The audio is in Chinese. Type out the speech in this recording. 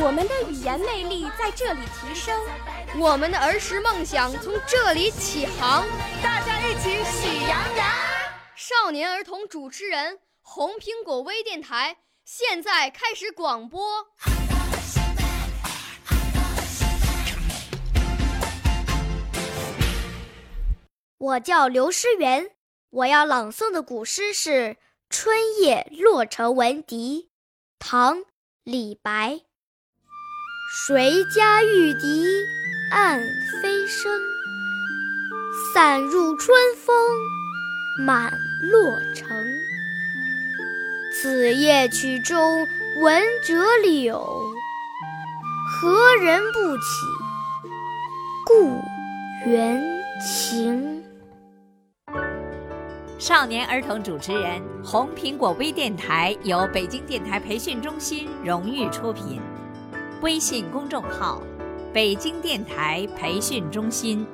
我们的语言魅力在这里提升，我们的儿时梦想从这里起航。大家一起喜羊羊。少年儿童主持人，红苹果微电台。现在开始广播。我叫刘诗源，我要朗诵的古诗是《春夜洛城闻笛》，唐·李白。谁家玉笛暗飞声，散入春风满洛城。此夜曲中闻折柳，何人不起故园情？少年儿童主持人，红苹果微电台由北京电台培训中心荣誉出品，微信公众号：北京电台培训中心。